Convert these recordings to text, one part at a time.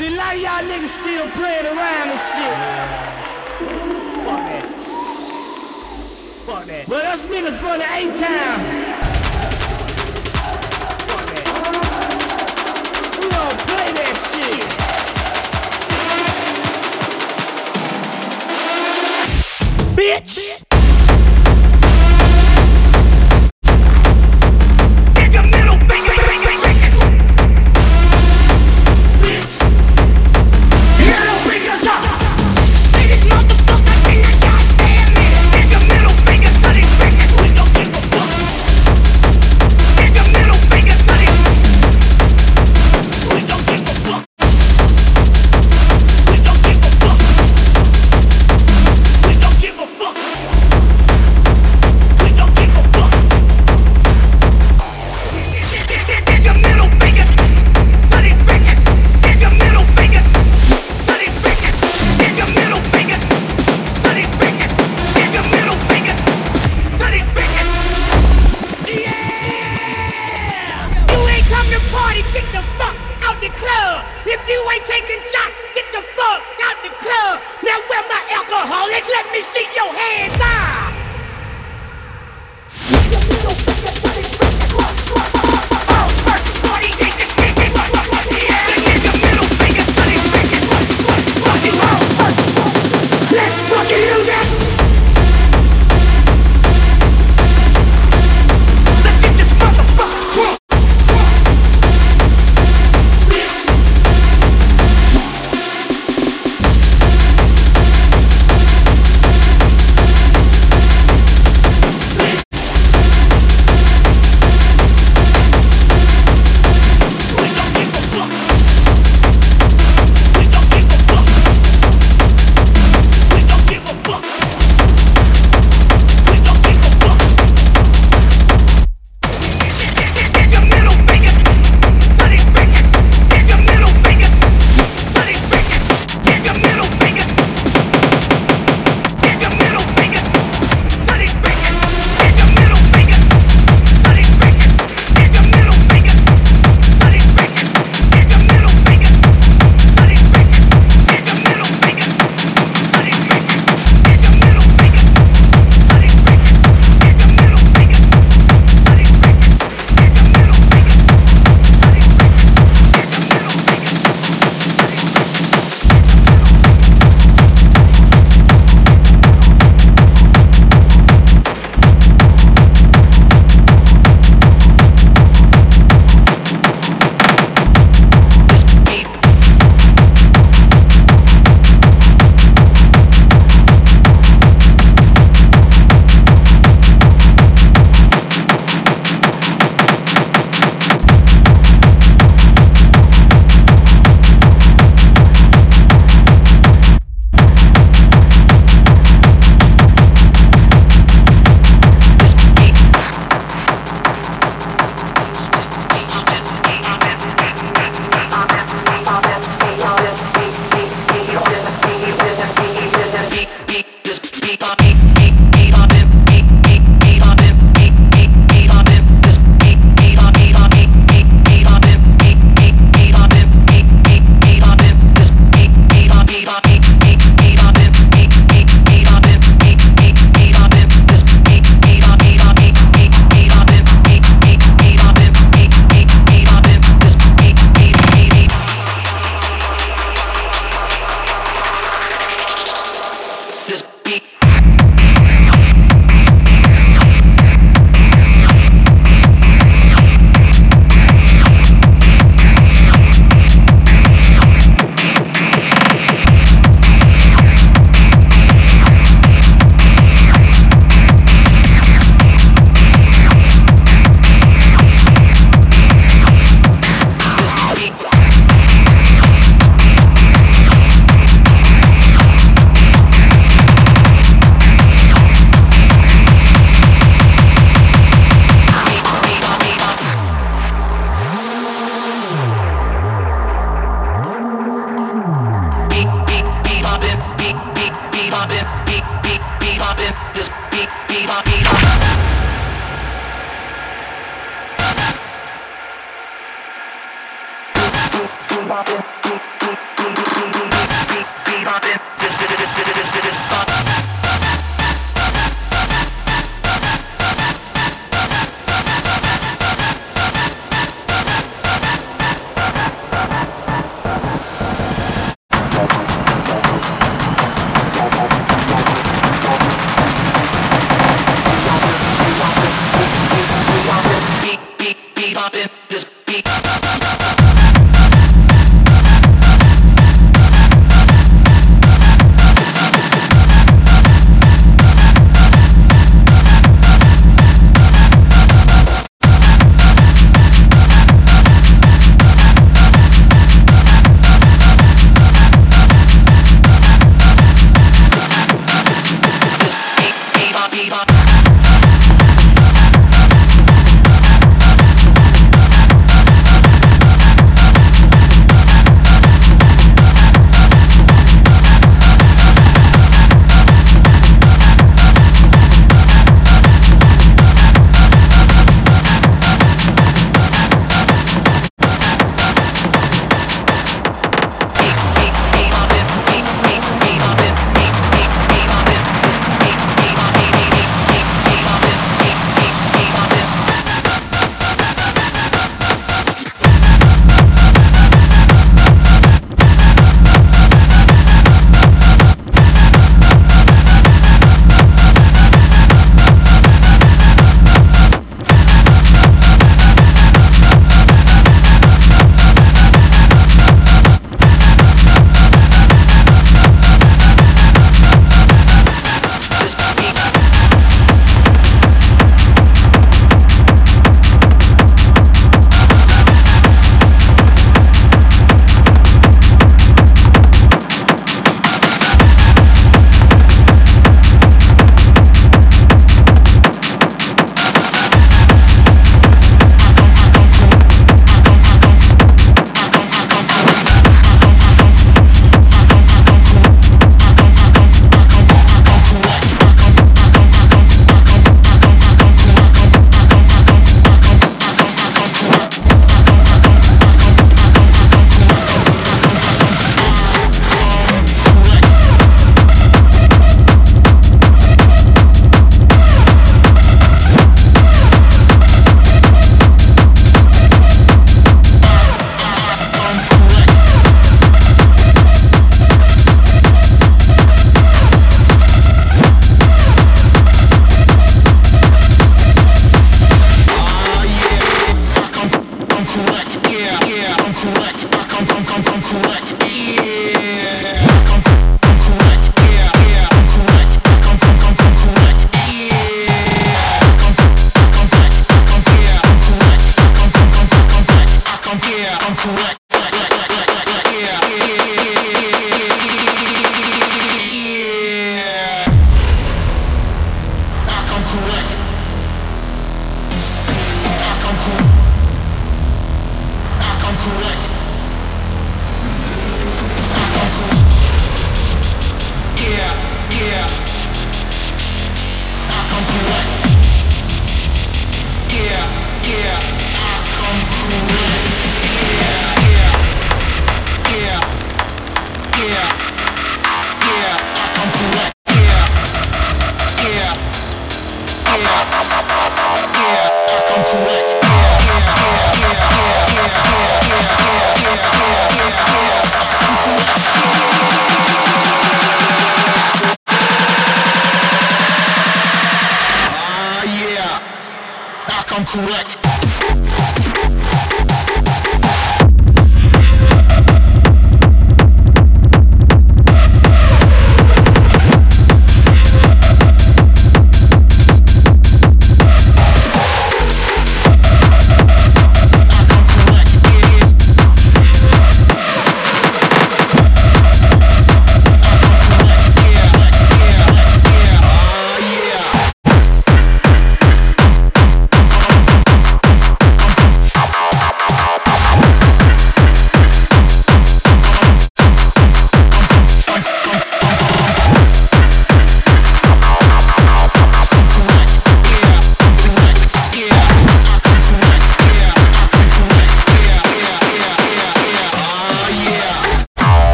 See, a lot of y'all niggas still playing around and shit. Fuck that. Fuck that. But us niggas from the A-Town. Fuck that. We gon' play that shit. Bitch!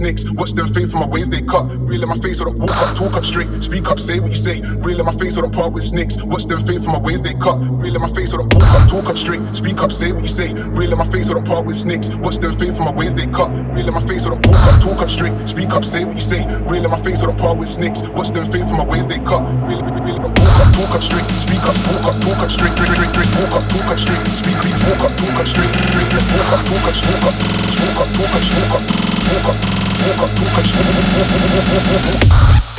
Snakes. Watch them fade from my wave, they cut. Real in my face, I don't walk up, talk up straight. Speak up, say what you say. Real in my face, I don't part with snakes. Watch them fade from my wave, they cut. Real in my face, I don't walk up, talk up straight. Speak up, say what you say. Real in my face, I don't part with snakes. Watch them fade from my wave, they cut. Real in my face, I don't walk up, talk up straight. Speak up, say what you say. Real in my face, I don't part with snakes. Watch them fade from my wave, they cut. Real, real, real, don't walk up, talk up straight. Speak up, talk up, talk up straight. Straight, straight, straight. Walk up, talk up straight. Speak, speak, walk up, talk up straight. Straight, straight. Walk up, talk up, walk up, walk up, talk up, walk up, walk up, walk up, talk up, walk up.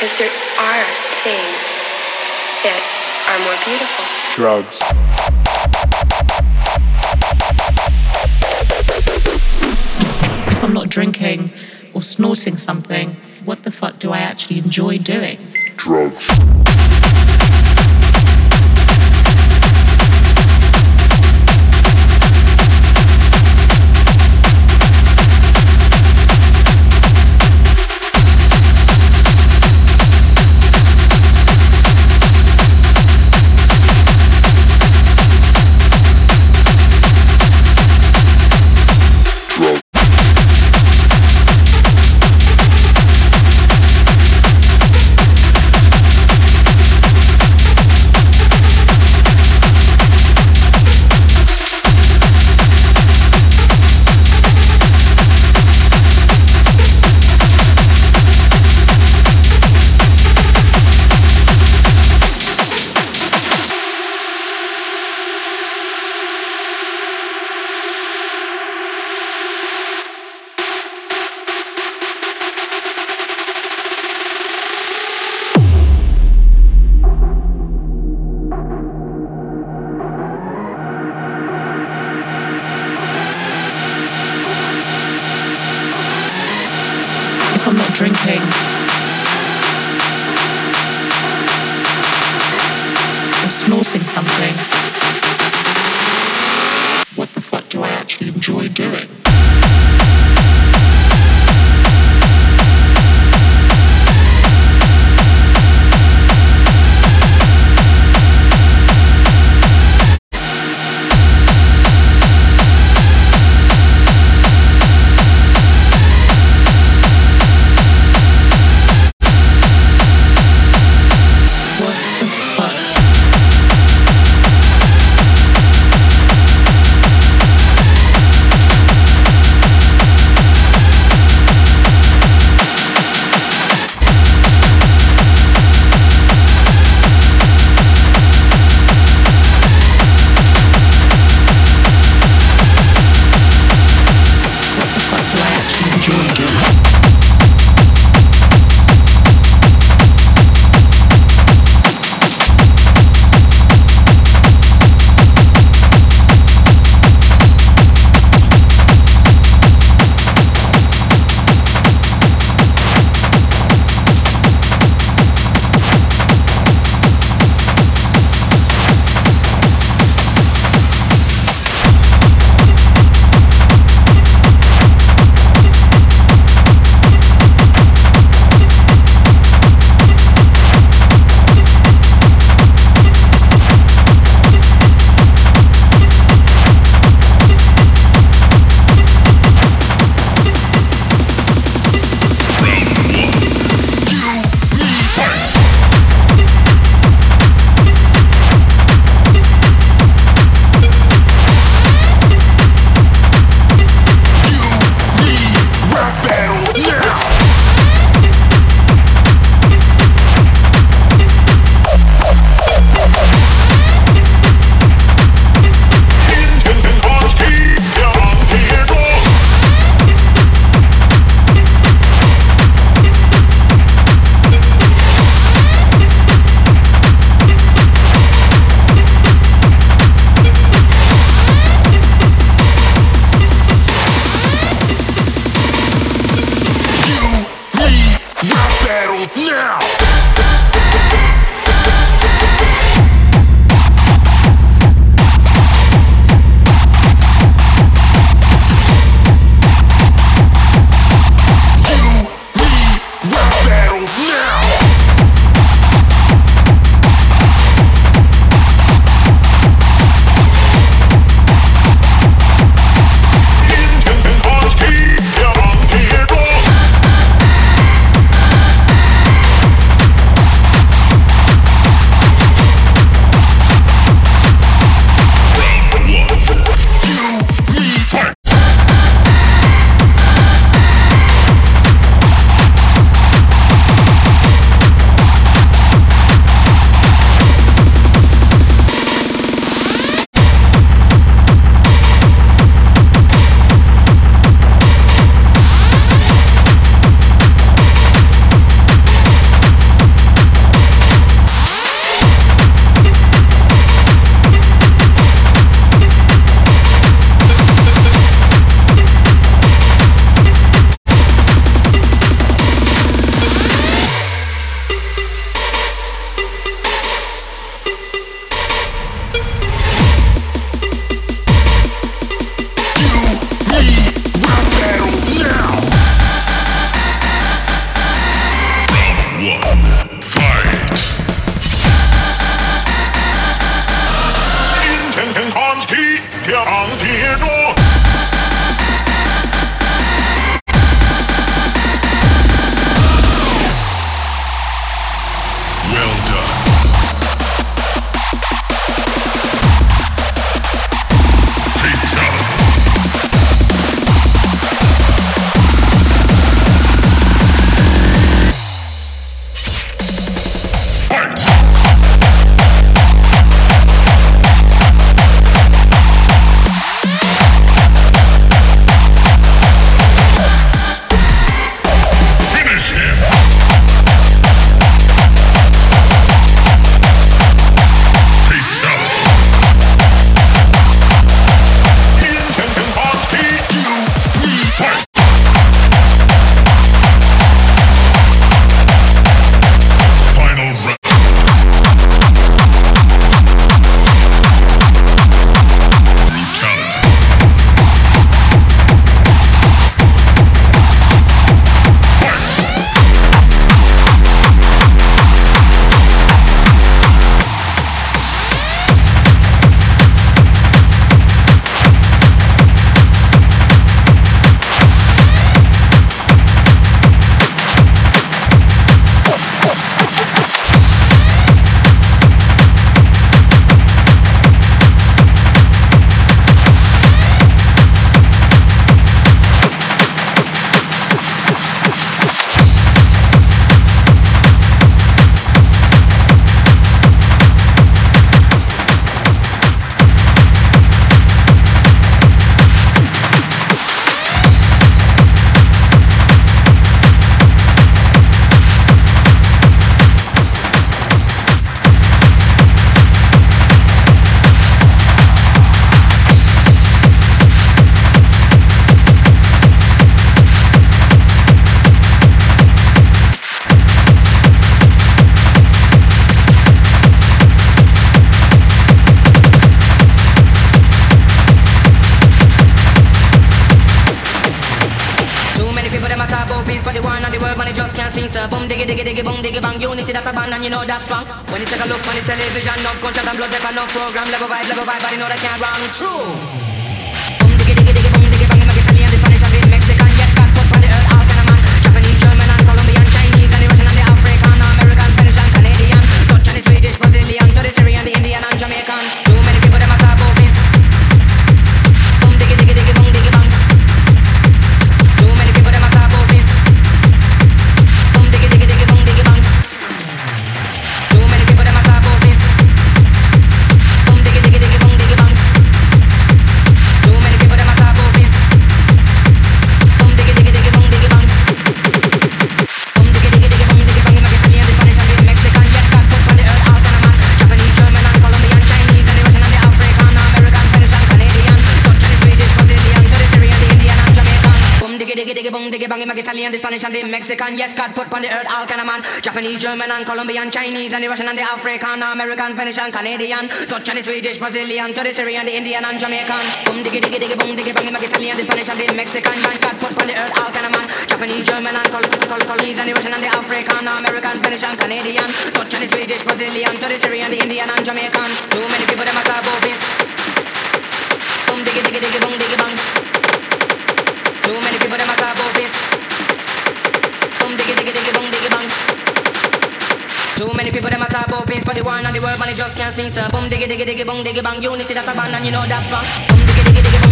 Because there are things that are more beautiful. Drugs. If I'm not drinking or snorting something, what the fuck do I actually enjoy doing? Drugs. Mexican, yes, God put on the earth all kind of man. Japanese, German, and Colombian, Chinese, and the Russian, and the African, American, Finnish, and Canadian, Dutch, and the Swedish, Brazilian, to the Syrian, the Indian, and Jamaican. Boom, diggy, diggy, diggy, boom, diggy, bang, the Italian, the Spanish, and the Mexican, yes, God put on the earth all kind of man. Japanese, German, and Col- Col- Colombian, and the Russian, and the African, American, Finnish, and Canadian, Dutch, and the Swedish, Brazilian, to the Syrian, the Indian, and Jamaican. Too many people, them are crab Boom, diggy, diggy, diggy, boom, diggy, bang. Too many people, them are Too many people them a talk about peace, but the one and the world, but they just can't see. So boom diggy diggy diggy boom diggy bang, unity that's a band and you know that's strong. Boom diggy diggy diggy boom.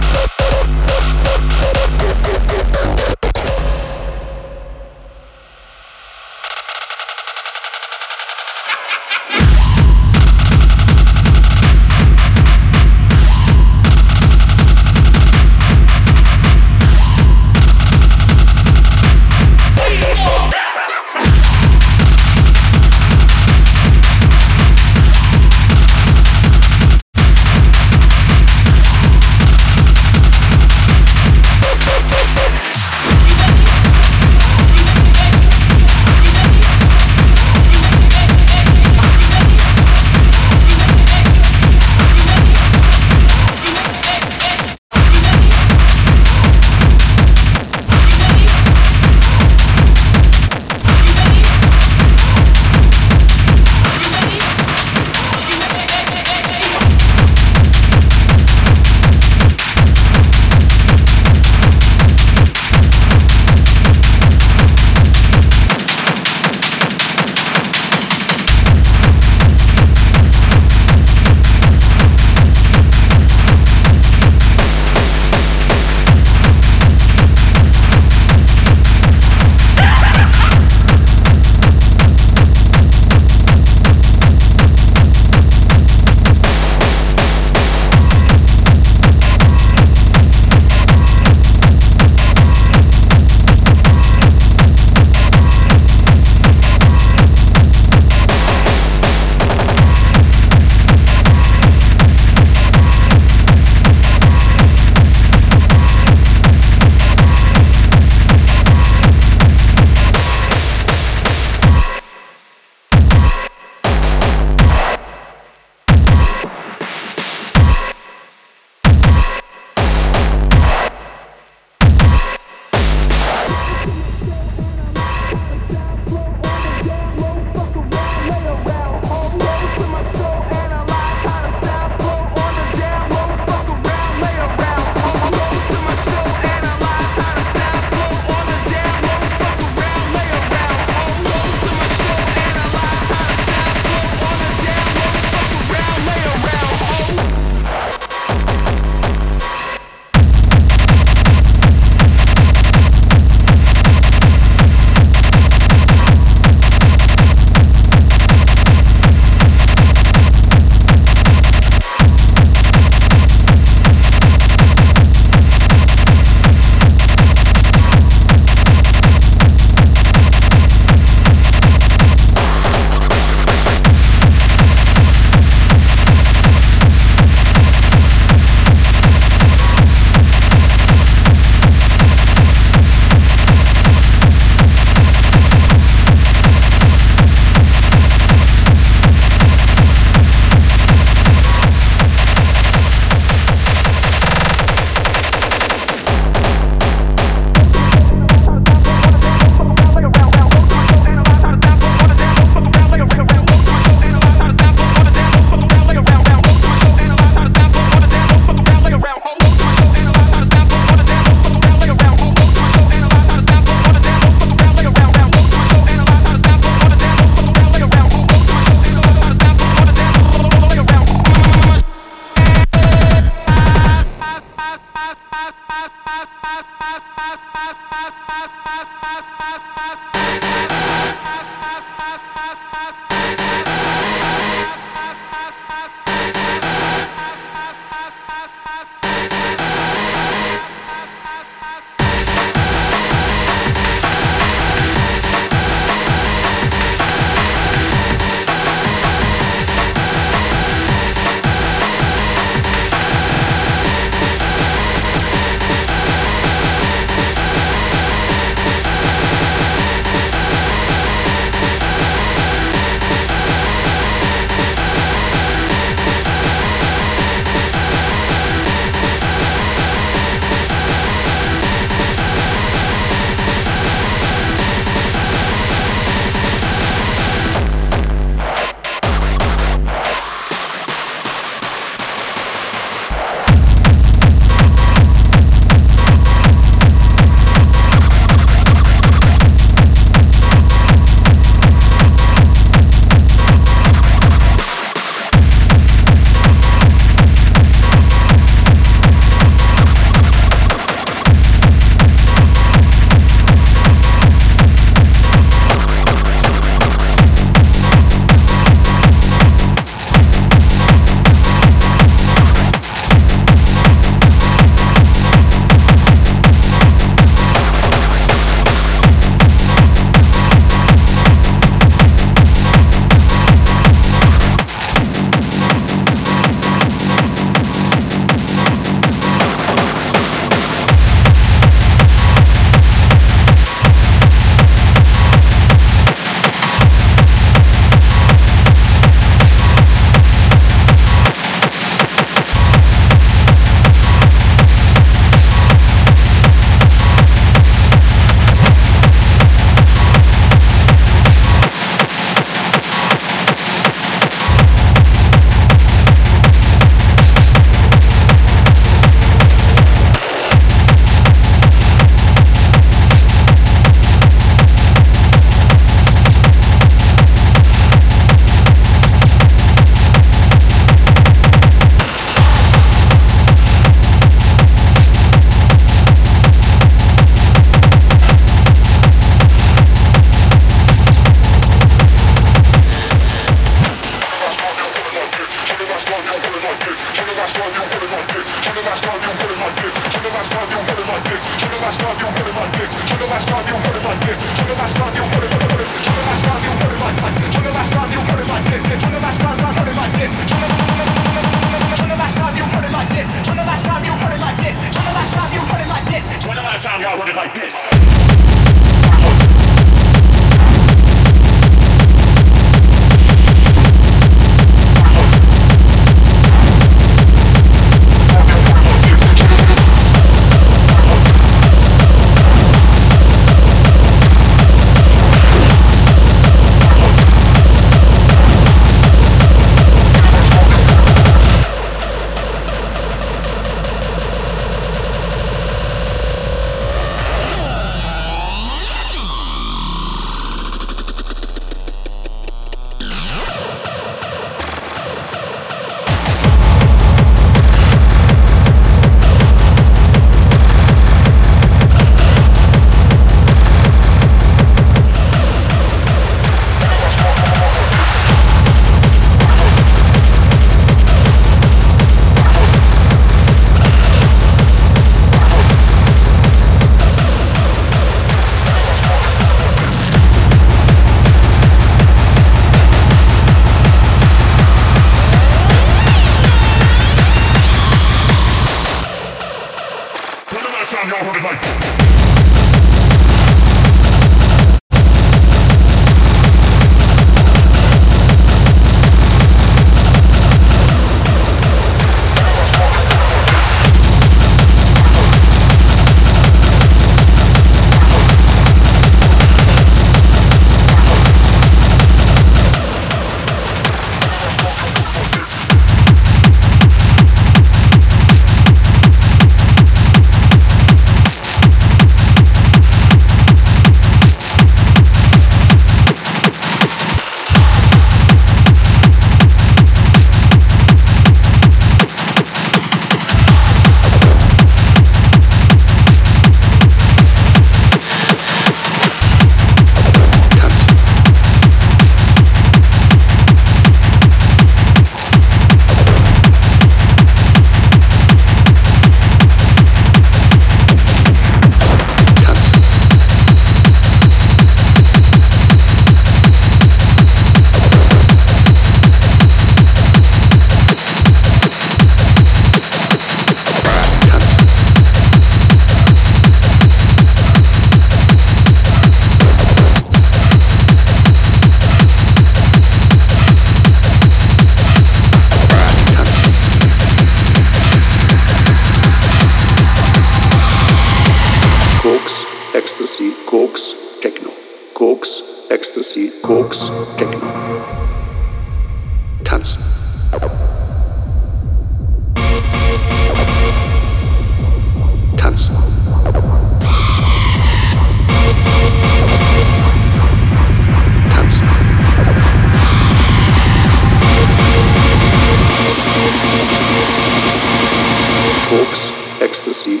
Ecstasy,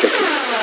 Techno.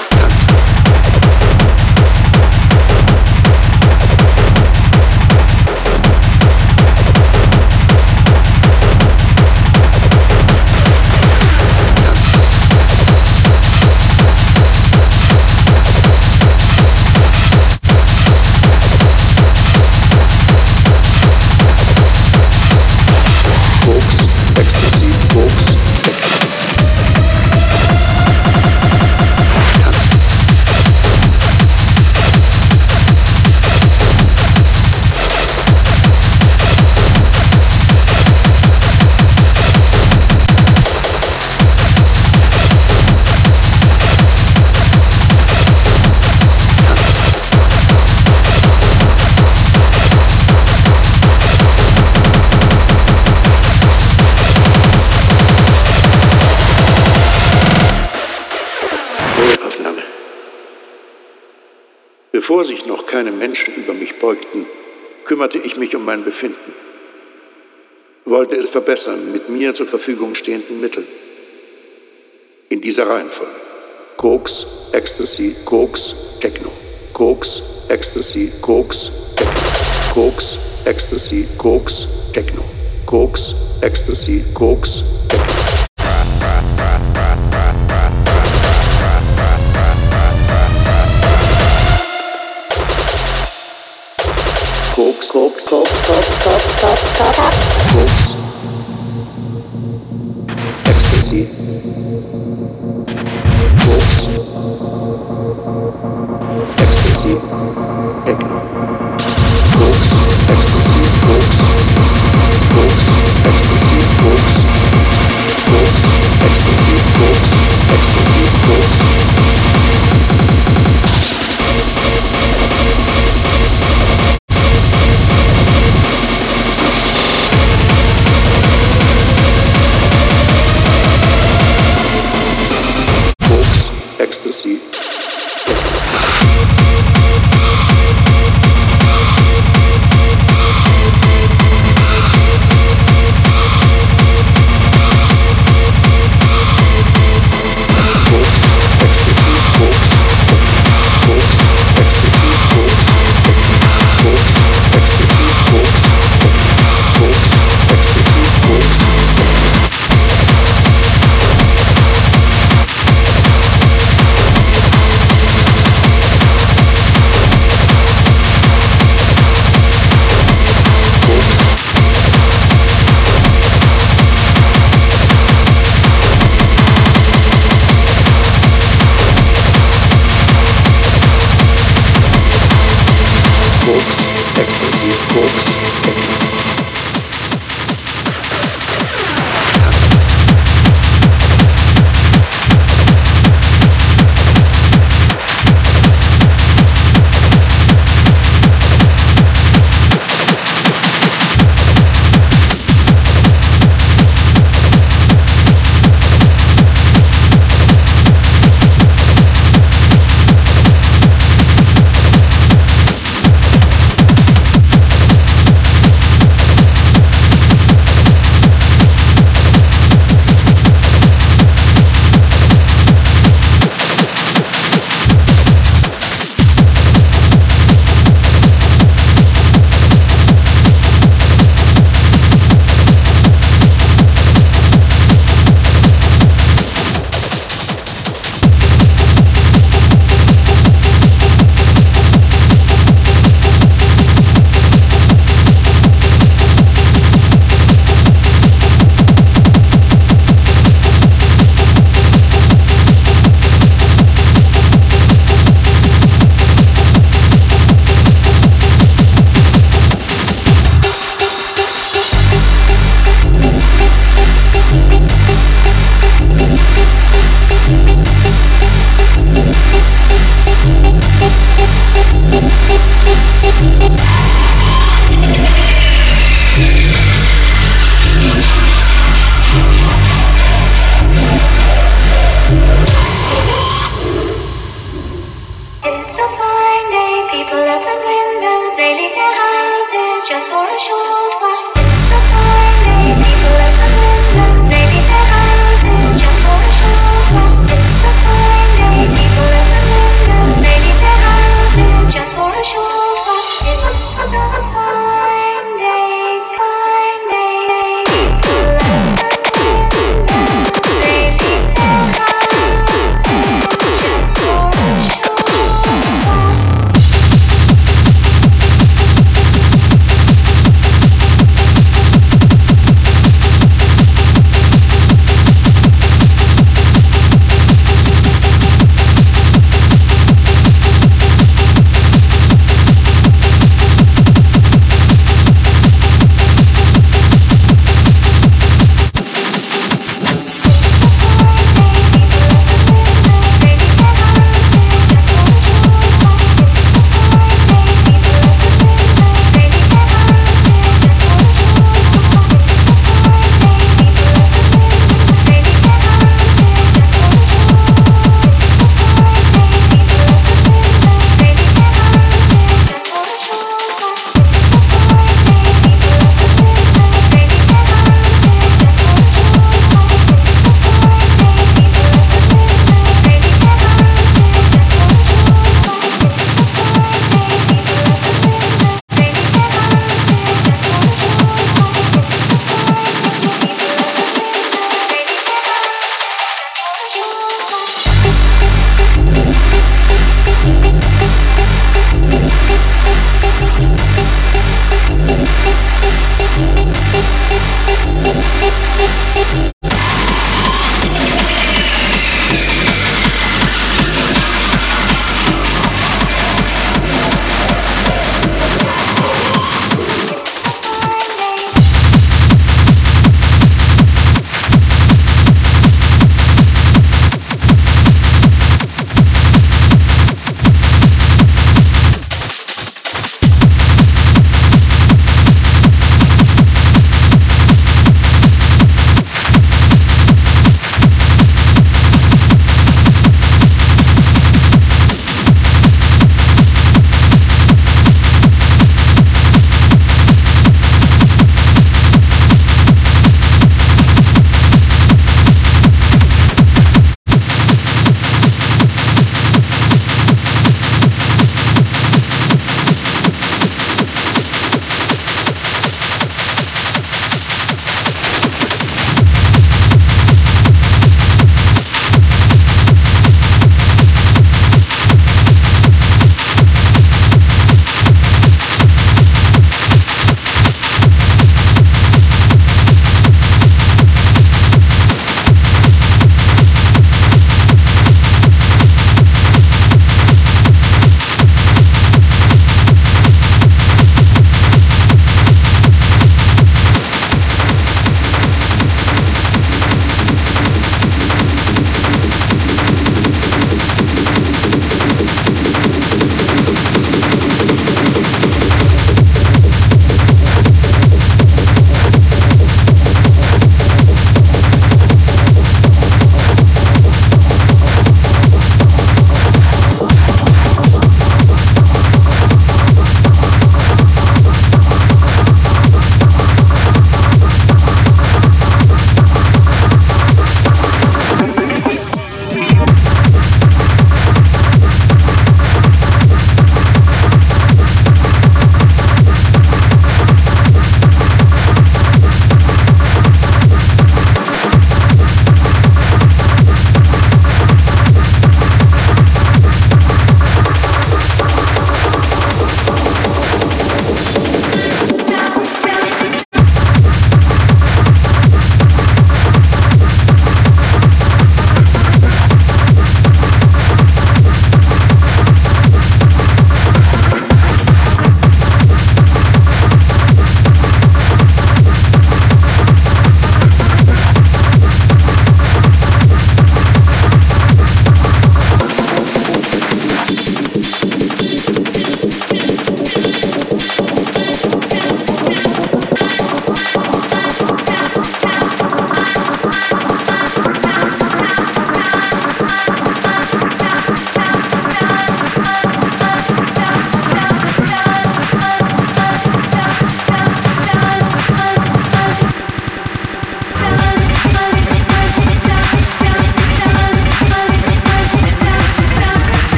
Bevor sich noch keine Menschen über mich beugten, kümmerte ich mich um mein Befinden, wollte es verbessern mit mir zur Verfügung stehenden Mitteln. In dieser Reihenfolge. Koks, Ecstasy, Koks, Techno. Koks, Ecstasy, Koks, Techno. Koks, Ecstasy, Koks, Techno. Koks, Ecstasy, Koks, Techno. Ecstasy. Koks. Ecstasy. Techno.